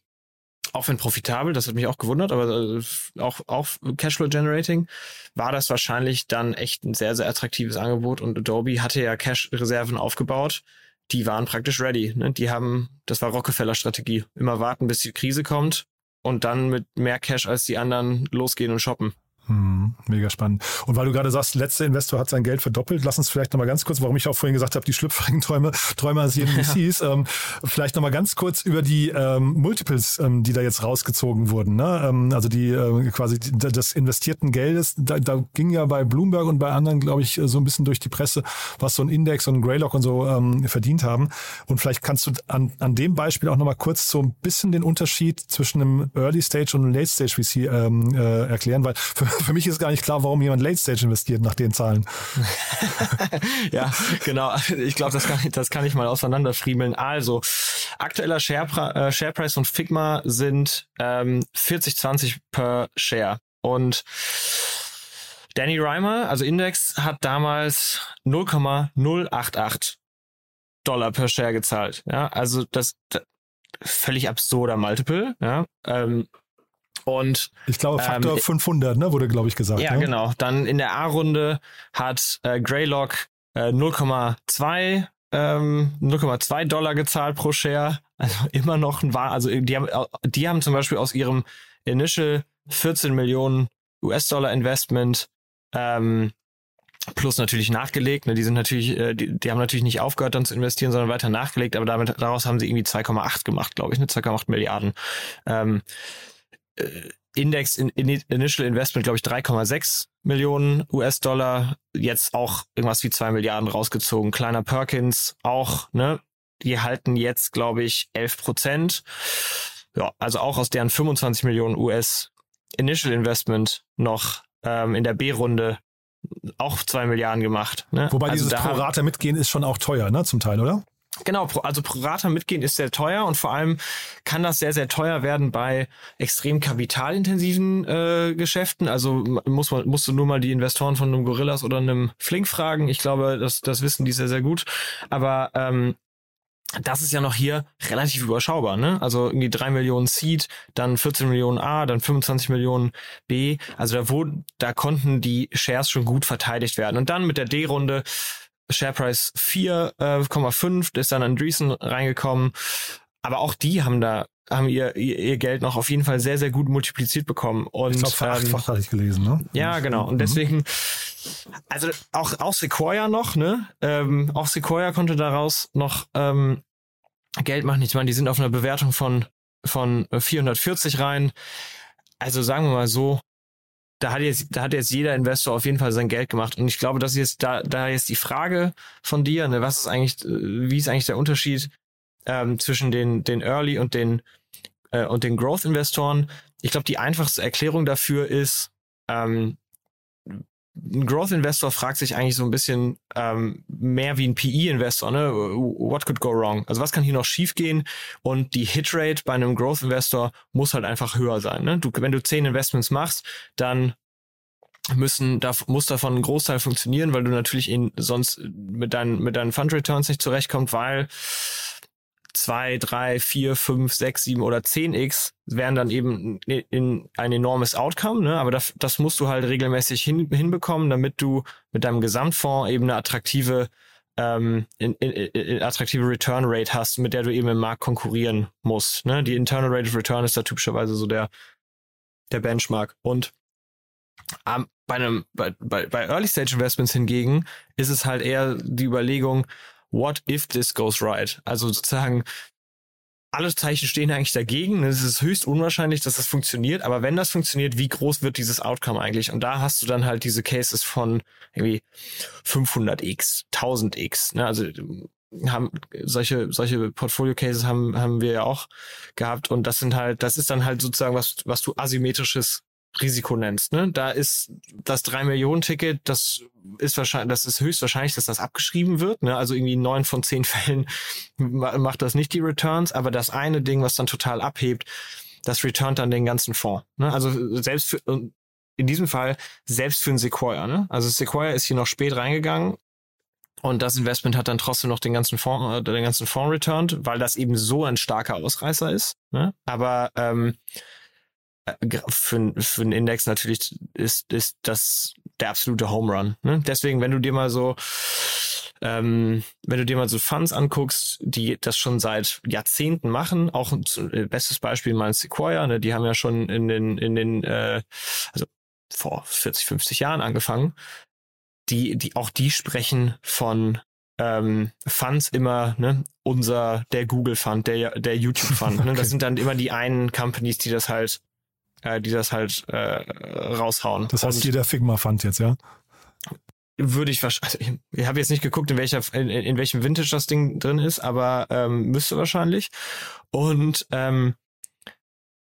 auch wenn profitabel, das hat mich auch gewundert, aber äh, auch, auch Cashflow Generating, war das wahrscheinlich dann echt ein sehr, sehr attraktives Angebot und Adobe hatte ja Cash-Reserven aufgebaut. Die waren praktisch ready. Ne? Die haben, das war Rockefeller-Strategie. Immer warten, bis die Krise kommt und dann mit mehr Cash als die anderen losgehen und shoppen. Hm, mega spannend. Und weil du gerade sagst, letzter Investor hat sein Geld verdoppelt, lass uns vielleicht nochmal ganz kurz, warum ich auch vorhin gesagt habe, die schlüpfrigen Träume, Träume als VCs, ja. ähm, vielleicht nochmal ganz kurz über die ähm, Multiples, ähm, die da jetzt rausgezogen wurden. Ne? Ähm, also die äh, quasi die, das investierten Geldes, da, da ging ja bei Bloomberg und bei anderen, glaube ich, so ein bisschen durch die Presse, was so ein Index und ein Greylock und so ähm, verdient haben. Und vielleicht kannst du an, an dem Beispiel auch nochmal kurz so ein bisschen den Unterschied zwischen einem Early Stage und einem Late Stage VC ähm, äh, erklären, weil für für mich ist gar nicht klar, warum jemand Late Stage investiert nach den Zahlen. ja, genau. Ich glaube, das kann, ich, das kann ich mal auseinanderfriemeln. Also, aktueller Share, äh, Sharepreis von Figma sind ähm, 40,20 per Share. Und Danny Reimer, also Index, hat damals 0,088 Dollar per Share gezahlt. Ja, also das, das völlig absurder Multiple. Ja, ähm, und ich glaube Faktor ähm, 500, ne, wurde glaube ich gesagt. Ja, ne? genau. Dann in der A-Runde hat äh, Greylock äh, 0,2 ähm, 0,2 Dollar gezahlt pro Share. Also immer noch ein Wahr. Also die haben, die haben zum Beispiel aus ihrem Initial 14 Millionen US-Dollar Investment ähm, plus natürlich nachgelegt. Ne? Die sind natürlich, äh, die, die haben natürlich nicht aufgehört dann zu investieren, sondern weiter nachgelegt. Aber damit daraus haben sie irgendwie 2,8 gemacht, glaube ich, ne 2,8 Milliarden. Ähm, äh, Index in, in Initial Investment, glaube ich, 3,6 Millionen US-Dollar, jetzt auch irgendwas wie zwei Milliarden rausgezogen. Kleiner Perkins auch, ne? Die halten jetzt, glaube ich, 11 Prozent. Ja, also auch aus deren 25 Millionen US Initial Investment noch ähm, in der B-Runde auch zwei Milliarden gemacht. Ne? Wobei also dieses Pro Rata mitgehen ist schon auch teuer, ne, zum Teil, oder? Genau, also pro Rata mitgehen ist sehr teuer und vor allem kann das sehr, sehr teuer werden bei extrem kapitalintensiven äh, Geschäften. Also muss man, musst du nur mal die Investoren von einem Gorillas oder einem Flink fragen. Ich glaube, das, das wissen die sehr, sehr gut. Aber ähm, das ist ja noch hier relativ überschaubar, ne? Also irgendwie drei Millionen Seed, dann 14 Millionen A, dann 25 Millionen B. Also da wurden, da konnten die Shares schon gut verteidigt werden. Und dann mit der D-Runde Shareprice 4,5, äh, ist dann Andreessen reingekommen. Aber auch die haben da haben ihr, ihr Geld noch auf jeden Fall sehr, sehr gut multipliziert bekommen. Und, ich glaube, ähm, hatte ich gelesen, ne? Ja, genau. Und mhm. deswegen, also auch, auch Sequoia noch, ne? Ähm, auch Sequoia konnte daraus noch ähm, Geld nichts. Ich meine, die sind auf einer Bewertung von, von 440 rein. Also sagen wir mal so, da hat jetzt, da hat jetzt jeder Investor auf jeden Fall sein Geld gemacht. Und ich glaube, das ist jetzt da, da jetzt die Frage von dir, ne, was ist eigentlich, äh, wie ist eigentlich der Unterschied ähm, zwischen den, den Early und den, äh, und den Growth-Investoren? Ich glaube, die einfachste Erklärung dafür ist, ähm, ein Growth Investor fragt sich eigentlich so ein bisschen ähm, mehr wie ein PE Investor, ne? What could go wrong? Also was kann hier noch schiefgehen? Und die Hitrate bei einem Growth Investor muss halt einfach höher sein. Ne? Du, wenn du zehn Investments machst, dann müssen, da muss davon ein Großteil funktionieren, weil du natürlich in, sonst mit deinen, mit deinen Fund Returns nicht zurechtkommt, weil zwei, drei, vier, fünf, sechs, sieben oder zehn x wären dann eben in ein enormes Outcome, ne? aber das, das musst du halt regelmäßig hin, hinbekommen, damit du mit deinem Gesamtfonds eben eine attraktive ähm, in, in, in attraktive Return Rate hast, mit der du eben im Markt konkurrieren musst. Ne? Die Internal Rate of Return ist da typischerweise so der der Benchmark und ähm, bei einem bei, bei, bei Early Stage Investments hingegen ist es halt eher die Überlegung, what if this goes right? Also sozusagen, alle Zeichen stehen eigentlich dagegen. Es ist höchst unwahrscheinlich, dass das funktioniert. Aber wenn das funktioniert, wie groß wird dieses Outcome eigentlich? Und da hast du dann halt diese Cases von irgendwie 500x, 1000x. Ne? Also haben solche solche Portfolio Cases haben haben wir ja auch gehabt und das sind halt das ist dann halt sozusagen was was du asymmetrisches Risiko nennst. Ne? Da ist das 3 Millionen Ticket, das ist wahrscheinlich, das ist höchstwahrscheinlich, dass das abgeschrieben wird. Ne? Also irgendwie neun von zehn Fällen macht das nicht die Returns, aber das eine Ding, was dann total abhebt, das returnt dann den ganzen Fonds. Ne? Also selbst für, in diesem Fall selbst für ein Sequoia. Ne? Also Sequoia ist hier noch spät reingegangen und das Investment hat dann trotzdem noch den ganzen Fonds, äh, den ganzen Fonds returned, weil das eben so ein starker Ausreißer ist. Ne? Aber ähm, äh, für, für einen Index natürlich ist, ist das der absolute Home Run. Ne? Deswegen, wenn du dir mal so ähm, wenn du dir mal so Funds anguckst, die das schon seit Jahrzehnten machen, auch ein äh, bestes Beispiel mal ein Sequoia, ne? die haben ja schon in den, in den, äh, also vor 40, 50 Jahren angefangen, die, die, auch die sprechen von ähm, Funds immer, ne, unser, der Google Fund, der, der YouTube Fund, okay. ne? Das sind dann immer die einen Companies, die das halt äh, die das halt äh, raushauen. Das heißt, Und jeder Figma fand jetzt, ja? Würde ich wahrscheinlich, also ich, ich habe jetzt nicht geguckt, in welcher, in, in welchem Vintage das Ding drin ist, aber ähm, müsste wahrscheinlich. Und ähm,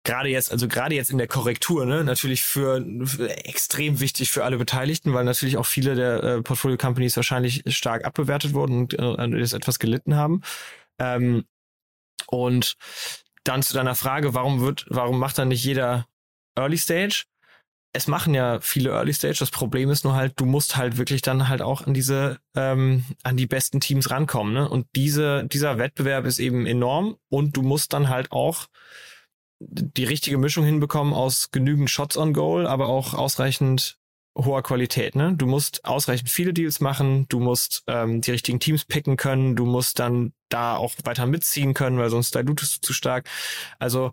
gerade jetzt, also gerade jetzt in der Korrektur, ne, natürlich für, für, extrem wichtig für alle Beteiligten, weil natürlich auch viele der äh, Portfolio Companies wahrscheinlich stark abbewertet wurden und äh, jetzt etwas gelitten haben. Ähm, und dann zu deiner Frage, warum wird, warum macht dann nicht jeder Early Stage. Es machen ja viele Early Stage. Das Problem ist nur halt, du musst halt wirklich dann halt auch an diese, ähm, an die besten Teams rankommen. Ne? Und diese, dieser Wettbewerb ist eben enorm und du musst dann halt auch die richtige Mischung hinbekommen aus genügend Shots on Goal, aber auch ausreichend hoher Qualität. Ne? Du musst ausreichend viele Deals machen, du musst ähm, die richtigen Teams picken können, du musst dann da auch weiter mitziehen können, weil sonst dilutest du zu stark. Also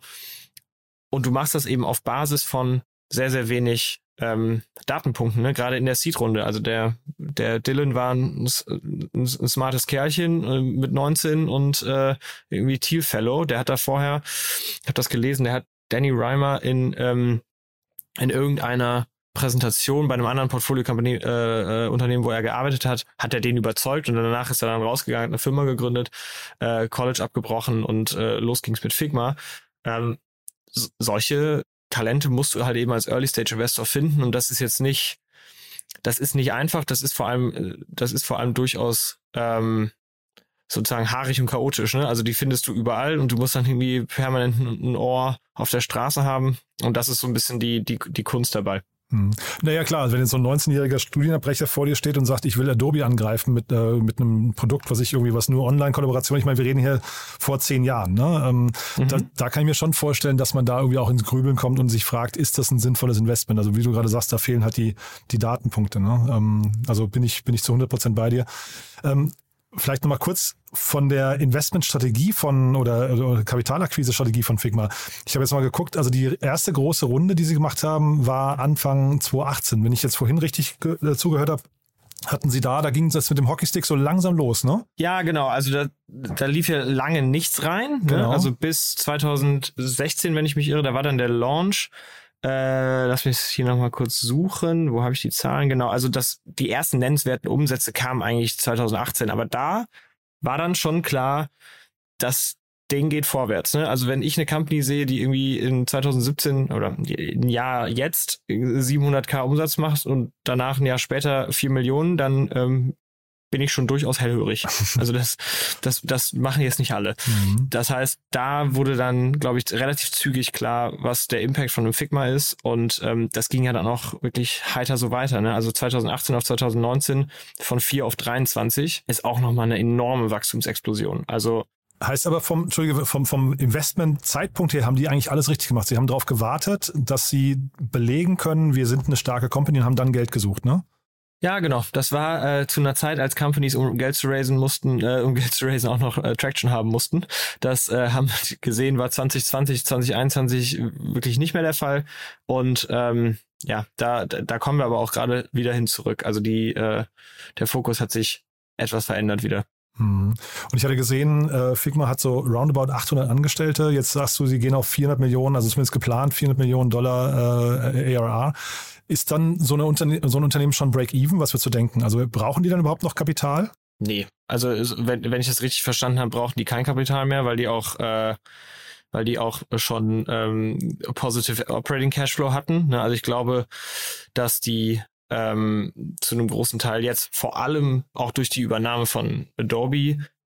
und du machst das eben auf Basis von sehr, sehr wenig ähm, Datenpunkten, ne? gerade in der Seed-Runde. Also der, der Dylan war ein, ein, ein smartes Kerlchen äh, mit 19 und äh, irgendwie Teal Fellow. Der hat da vorher, ich habe das gelesen, der hat Danny Reimer in, ähm, in irgendeiner Präsentation bei einem anderen Portfolio-Company äh, äh, wo er gearbeitet hat, hat er den überzeugt und danach ist er dann rausgegangen, hat eine Firma gegründet, äh, College abgebrochen und äh, los ging's mit Figma. Ähm, solche Talente musst du halt eben als Early Stage Investor finden und das ist jetzt nicht, das ist nicht einfach, das ist vor allem, äh, das ist vor allem durchaus ähm, sozusagen haarig und chaotisch, ne? Also die findest du überall und du musst dann irgendwie permanent ein Ohr auf der Straße haben und das ist so ein bisschen die, die, die Kunst dabei. Hm. Naja, klar, wenn jetzt so ein 19-jähriger Studienabbrecher vor dir steht und sagt, ich will Adobe angreifen mit, äh, mit einem Produkt, was ich irgendwie was nur Online-Kollaboration, ich meine, wir reden hier vor zehn Jahren, ne? Ähm, mhm. da, da kann ich mir schon vorstellen, dass man da irgendwie auch ins Grübeln kommt und sich fragt, ist das ein sinnvolles Investment? Also wie du gerade sagst, da fehlen halt die, die Datenpunkte, ne? Ähm, also bin ich, bin ich zu 100 Prozent bei dir. Ähm, Vielleicht nochmal kurz von der Investmentstrategie von oder, oder Kapitalakquise-Strategie von Figma. Ich habe jetzt mal geguckt, also die erste große Runde, die sie gemacht haben, war Anfang 2018. Wenn ich jetzt vorhin richtig äh, zugehört habe, hatten sie da, da ging es mit dem Hockeystick so langsam los, ne? Ja, genau. Also da, da lief ja lange nichts rein. Ne? Genau. Also bis 2016, wenn ich mich irre, da war dann der Launch. Äh, lass mich hier nochmal kurz suchen. Wo habe ich die Zahlen? Genau, also das, die ersten nennenswerten Umsätze kamen eigentlich 2018, aber da war dann schon klar, dass Ding geht vorwärts. Ne? Also wenn ich eine Company sehe, die irgendwie in 2017 oder ein Jahr jetzt 700k Umsatz macht und danach ein Jahr später 4 Millionen, dann ähm, bin ich schon durchaus hellhörig. Also das, das, das machen jetzt nicht alle. Mhm. Das heißt, da wurde dann, glaube ich, relativ zügig klar, was der Impact von einem Figma ist. Und ähm, das ging ja dann auch wirklich heiter so weiter. Ne? Also 2018 auf 2019 von 4 auf 23 ist auch nochmal eine enorme Wachstumsexplosion. Also Heißt aber vom, Entschuldige, vom, vom Investment-Zeitpunkt her haben die eigentlich alles richtig gemacht. Sie haben darauf gewartet, dass sie belegen können, wir sind eine starke Company und haben dann Geld gesucht, ne? Ja, genau. Das war äh, zu einer Zeit, als Companies, um Geld zu raisen mussten, äh, um Geld zu raisen, auch noch äh, Traction haben mussten. Das äh, haben wir gesehen, war 2020, 2021 wirklich nicht mehr der Fall. Und ähm, ja, da, da kommen wir aber auch gerade wieder hin zurück. Also die, äh, der Fokus hat sich etwas verändert wieder. Und ich hatte gesehen, äh, Figma hat so roundabout 800 Angestellte. Jetzt sagst du, sie gehen auf 400 Millionen, also zumindest geplant 400 Millionen Dollar äh, ARR. Ist dann so, eine Unterne so ein Unternehmen schon Break-Even? Was würdest du denken? Also brauchen die dann überhaupt noch Kapital? Nee, also wenn, wenn ich das richtig verstanden habe, brauchen die kein Kapital mehr, weil die auch, äh, weil die auch schon ähm, positive Operating Cashflow hatten. Ne? Also ich glaube, dass die ähm, zu einem großen Teil jetzt vor allem auch durch die Übernahme von Adobe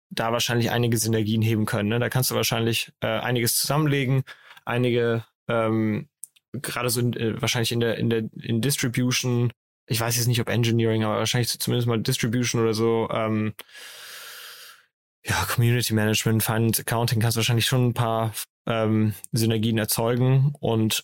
da wahrscheinlich einige Synergien heben können. Ne? Da kannst du wahrscheinlich äh, einiges zusammenlegen, einige ähm, gerade so äh, wahrscheinlich in der in der in Distribution ich weiß jetzt nicht, ob Engineering, aber wahrscheinlich zumindest mal Distribution oder so, ähm, ja, Community Management, Finance, Accounting, kannst du wahrscheinlich schon ein paar ähm, Synergien erzeugen und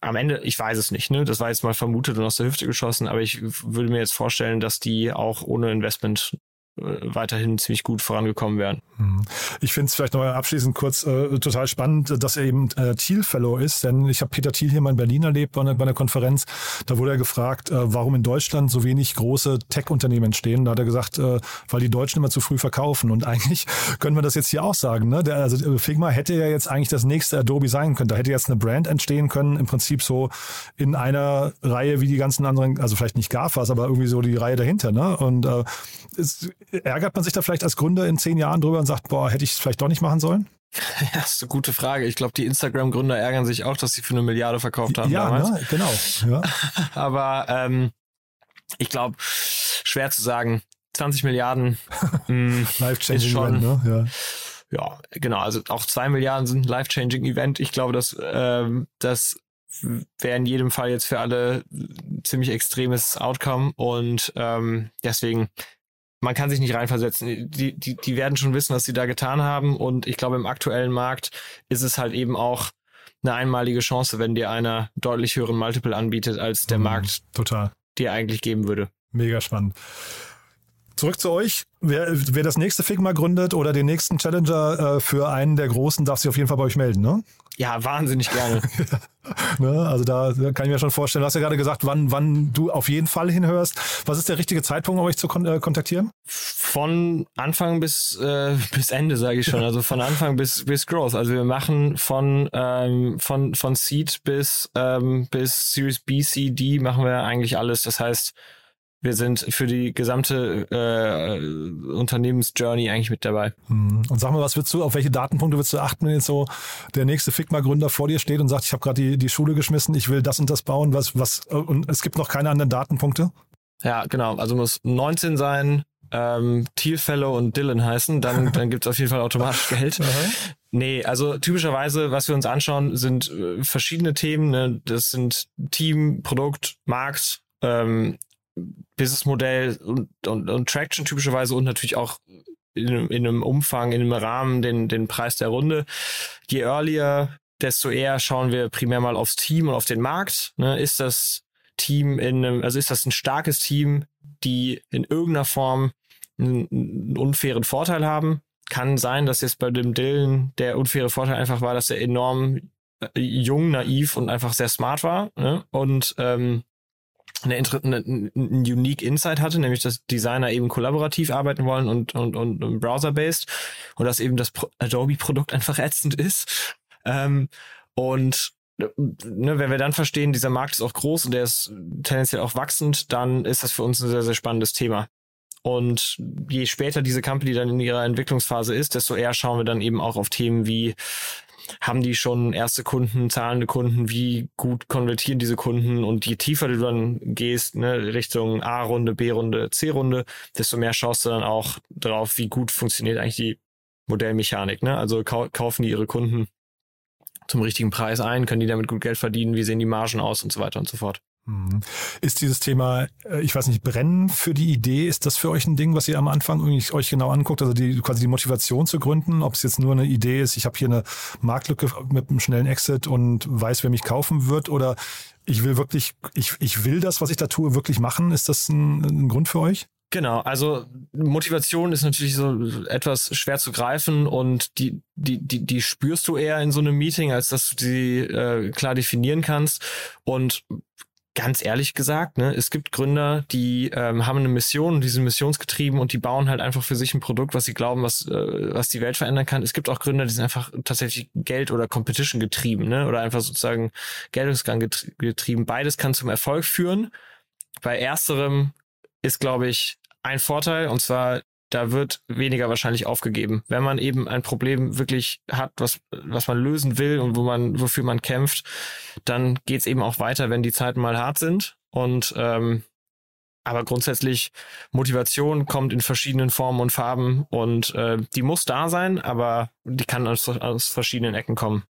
am Ende, ich weiß es nicht, ne? Das war jetzt mal vermutet und aus der Hüfte geschossen, aber ich würde mir jetzt vorstellen, dass die auch ohne Investment weiterhin ziemlich gut vorangekommen wären. Hm. Ich finde es vielleicht noch abschließend kurz äh, total spannend, dass er eben äh, Thiel Fellow ist, denn ich habe Peter Thiel hier mal in Berlin erlebt bei einer, bei einer Konferenz. Da wurde er gefragt, äh, warum in Deutschland so wenig große Tech-Unternehmen entstehen. Da hat er gesagt, äh, weil die Deutschen immer zu früh verkaufen. Und eigentlich können wir das jetzt hier auch sagen. Ne? Der, also äh, Figma hätte ja jetzt eigentlich das nächste Adobe sein können. Da hätte jetzt eine Brand entstehen können, im Prinzip so in einer Reihe wie die ganzen anderen, also vielleicht nicht GAFAs, aber irgendwie so die Reihe dahinter. Ne? Und äh, ist, ärgert man sich da vielleicht als Gründer in zehn Jahren drüber und sagt, boah, hätte ich es vielleicht doch nicht machen sollen? Ja, das ist eine gute Frage. Ich glaube, die Instagram-Gründer ärgern sich auch, dass sie für eine Milliarde verkauft haben ja, damals. ne? genau. Ja. Aber ähm, ich glaube, schwer zu sagen. 20 Milliarden. mh, Life-changing Event, ne? Ja. ja, genau. Also auch zwei Milliarden sind ein life-changing Event. Ich glaube, dass ähm, das wäre in jedem Fall jetzt für alle ein ziemlich extremes Outcome und ähm, deswegen man kann sich nicht reinversetzen. Die, die, die werden schon wissen, was sie da getan haben. Und ich glaube, im aktuellen Markt ist es halt eben auch eine einmalige Chance, wenn dir einer deutlich höheren Multiple anbietet, als der Mhm. Markt Total. dir eigentlich geben würde. Mega spannend. Zurück zu euch. Wer, wer das nächste Figma gründet oder den nächsten Challenger äh, für einen der Großen, darf sich auf jeden Fall bei euch melden, ne? Ja, wahnsinnig gerne. ne? Also da kann ich mir schon vorstellen. Du hast ja gerade gesagt, wann, wann du auf jeden Fall hinhörst. Was ist der richtige Zeitpunkt, um euch zu kon äh, kontaktieren? von Anfang bis äh, bis Ende sage ich schon also von Anfang bis bis Growth also wir machen von ähm, von von Seed bis ähm, bis Series B C D machen wir eigentlich alles das heißt wir sind für die gesamte äh, Unternehmensjourney eigentlich mit dabei Hm. Und sag mal, was würdest du, auf welche Datenpunkte würdest du achten, wenn jetzt so der nächste Figma-Gründer vor dir steht und sagt, ich habe gerade die, die Schule geschmissen, ich will das und das bauen, was, was, äh, und es gibt noch keine anderen Datenpunkte? ja genau also muss 19 sein ähm, Thiel Fellow und Dylan heißen dann dann gibt's auf jeden Fall automatisch Geld Nee, also typischerweise, was wir uns anschauen, sind äh, verschiedene Themen. Ne? Das sind Team, Produkt, Markt, ähm, Businessmodell und, und, und Traction typischerweise und natürlich auch in, einem- in einem Umfang, in einem Rahmen den, den Preis der Runde. Je earlier, desto eher schauen wir primär mal aufs Team und auf den Markt. Ne? Ist das Team in einem, also ist das ein starkes Team, die in irgendeiner Form einen, einen unfairen Vorteil haben? Kann sein, dass jetzt bei dem Dylan der unfaire Vorteil einfach war, dass er enorm äh, jung, naiv und einfach sehr smart war. Ne? Und ähm, eine, eine, einen unique Insight hatte, nämlich dass Designer eben kollaborativ arbeiten wollen und, und, und browser-based und dass eben das Adobe-Produkt einfach ätzend ist. Ähm, und ne, wenn wir dann verstehen, dieser Markt ist auch groß und der ist tendenziell auch wachsend, dann ist das für uns ein sehr, sehr spannendes Thema. Und je später diese Company dann in ihrer Entwicklungsphase ist, desto eher schauen wir dann eben auch auf Themen wie haben die schon erste Kunden, zahlende Kunden, wie gut konvertieren diese Kunden und je tiefer du dann gehst, ne, Richtung A-Runde, B-Runde, C-Runde, desto mehr schaust du dann auch drauf, wie gut funktioniert eigentlich die Modellmechanik. Ne? Also kau kaufen die ihre Kunden zum richtigen Preis ein, können die damit gut Geld verdienen, wie sehen die Margen aus und so weiter und so fort. Mhm. Ist dieses Thema, äh, ich weiß nicht, brennen für die Idee, ist das für euch ein Ding, was ihr am Anfang euch genau anguckt? Also die, quasi die Motivation zu gründen, ob es jetzt nur eine Idee ist, ich habe hier eine Marktlücke mit einem schnellen Exit und weiß, wer mich kaufen wird oder ich will wirklich, ich, ich will das, was ich da tue, wirklich machen. Ist das ein, ein Grund für euch? Genau, also Motivation ist natürlich so etwas schwer zu greifen und die, die, die, die spürst du eher in so einem Meeting, als dass du sie äh, klar definieren kannst. Und ganz ehrlich gesagt, ne, es gibt Gründer, die ähm, haben eine Mission die sind missionsgetrieben und die bauen halt einfach für sich ein Produkt, was sie glauben, was, äh, was die Welt verändern kann. Es gibt auch Gründer, die sind einfach tatsächlich Geld- oder Competition getrieben, ne? Oder einfach sozusagen Geltungsgang getrieben. Beides kann zum Erfolg führen. Bei ersterem ist, glaube ich, ein Vorteil, und zwar da wird weniger wahrscheinlich aufgegeben. Wenn man eben ein Problem wirklich hat, was, was man lösen will und wo man, wofür man kämpft, dann geht's eben auch weiter, wenn die Zeiten mal hart sind. Und ähm, aber grundsätzlich Motivation kommt in verschiedenen Formen und Farben und äh, die muss da sein, aber die kann aus, aus verschiedenen Ecken kommen.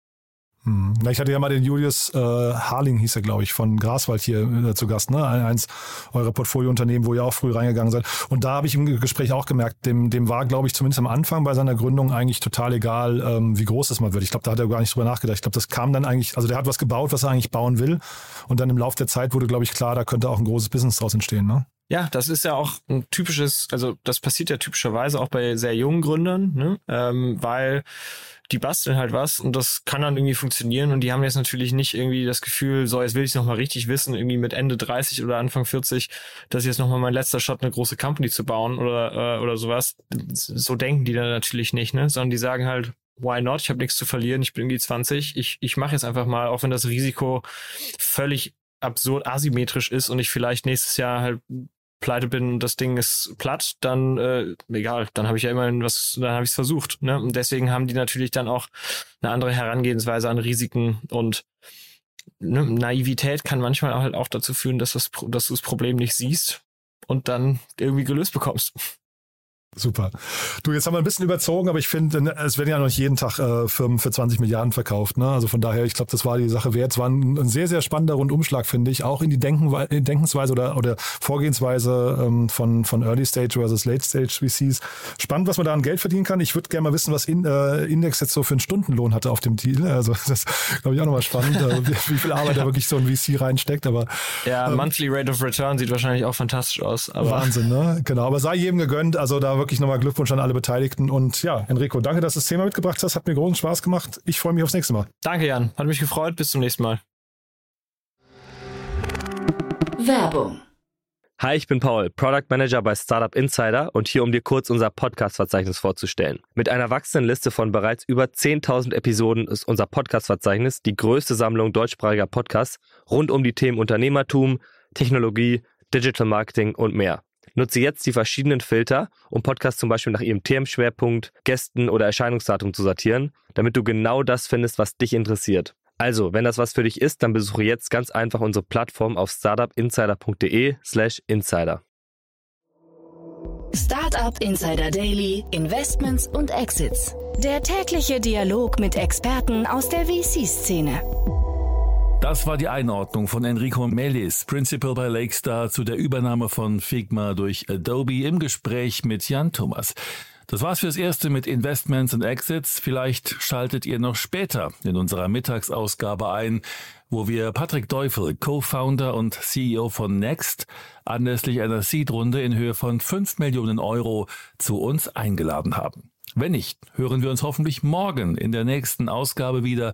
Hm. Na, ich hatte ja mal den Julius äh, Harling, hieß er, glaube ich, von Graswald hier äh, zu Gast, ne? Eins eurer Portfoliounternehmen, wo ihr auch früh reingegangen seid. Und da habe ich im Gespräch auch gemerkt, dem, dem war, glaube ich, zumindest am Anfang bei seiner Gründung eigentlich total egal, ähm, wie groß das mal wird. Ich glaube, da hat er gar nicht drüber nachgedacht. Ich glaube, das kam dann eigentlich, also der hat was gebaut, was er eigentlich bauen will. Und dann im Laufe der Zeit wurde, glaube ich, klar, da könnte auch ein großes Business draus entstehen, ne? Ja, das ist ja auch ein typisches, also das passiert ja typischerweise auch bei sehr jungen Gründern, ne? ähm, weil die basteln halt was und das kann dann irgendwie funktionieren und die haben jetzt natürlich nicht irgendwie das Gefühl, so jetzt will ich es nochmal richtig wissen, irgendwie mit Ende 30 oder Anfang 40, dass jetzt nochmal mein letzter Shot eine große Company zu bauen oder, äh, oder sowas. So denken die dann natürlich nicht, ne? Sondern die sagen halt, why not? Ich habe nichts zu verlieren, ich bin irgendwie 20, ich, ich mache jetzt einfach mal, auch wenn das Risiko völlig absurd asymmetrisch ist und ich vielleicht nächstes Jahr halt pleite bin und das Ding ist platt, dann äh, egal, dann habe ich ja immerhin was, dann habe ich es versucht. Ne? Und deswegen haben die natürlich dann auch eine andere Herangehensweise an Risiken und ne, Naivität kann manchmal halt auch dazu führen, dass, das, dass du das Problem nicht siehst und dann irgendwie gelöst bekommst. Super. Du, jetzt haben wir ein bisschen überzogen, aber ich finde, ne, es werden ja noch nicht jeden Tag äh, Firmen für 20 Milliarden verkauft. Ne? Also von daher, ich glaube, das war die Sache wert. Es war ein, ein, sehr, sehr spannender Rundumschlag, finde ich, auch in die Denken, Denkensweise oder, oder Vorgehensweise ähm, von, von Early Stage versus Late Stage VCs. Spannend, was man da an Geld verdienen kann. Ich würde gerne mal wissen, was in, äh, Index jetzt so für einen Stundenlohn hatte auf dem Deal. Also das glaube ich auch nochmal spannend, äh, wie, wie, viel Arbeit da wirklich so ein VC reinsteckt. Aber ja, ähm, Monthly Rate of Return sieht wahrscheinlich auch fantastisch aus. Wahnsinn, ne? Genau. Aber sei jedem gegönnt. Also da wirklich nochmal Glückwunsch an alle Beteiligten. Und ja, Enrico, danke, dass du das Thema mitgebracht hast. Hat mir großen Spaß gemacht. Ich freue mich aufs nächste Mal. Danke, Jan. Hat mich gefreut. Bis zum nächsten Mal. Werbung. Hi, ich bin Paul, Product Manager bei Startup Insider und hier, um dir kurz unser Podcast-Verzeichnis vorzustellen. Mit einer wachsenden Liste von bereits über 10.000 Episoden ist unser Podcast-Verzeichnis die größte Sammlung deutschsprachiger Podcasts rund um die Themen Unternehmertum, Technologie, Digital Marketing und mehr. Nutze jetzt die verschiedenen Filter, um Podcasts zum Beispiel nach ihrem Themenschwerpunkt, Gästen oder Erscheinungsdatum zu sortieren, damit du genau das findest, was dich interessiert. Also, wenn das was für dich ist, dann besuche jetzt ganz einfach unsere Plattform auf startupinsider.de/slash insider. Startup Insider Daily, Investments und Exits. Der tägliche Dialog mit Experten aus der VC-Szene. Das war die Einordnung von Enrico Melis, Principal bei Lakestar, zu der Übernahme von Figma durch Adobe im Gespräch mit Jan Thomas. Das war's fürs Erste mit Investments und Exits. Vielleicht schaltet ihr noch später in unserer Mittagsausgabe ein, wo wir Patrick Teufel, Co-Founder und CEO von Next, anlässlich einer Seed-Runde in Höhe von 5 Millionen Euro zu uns eingeladen haben. Wenn nicht, hören wir uns hoffentlich morgen in der nächsten Ausgabe wieder.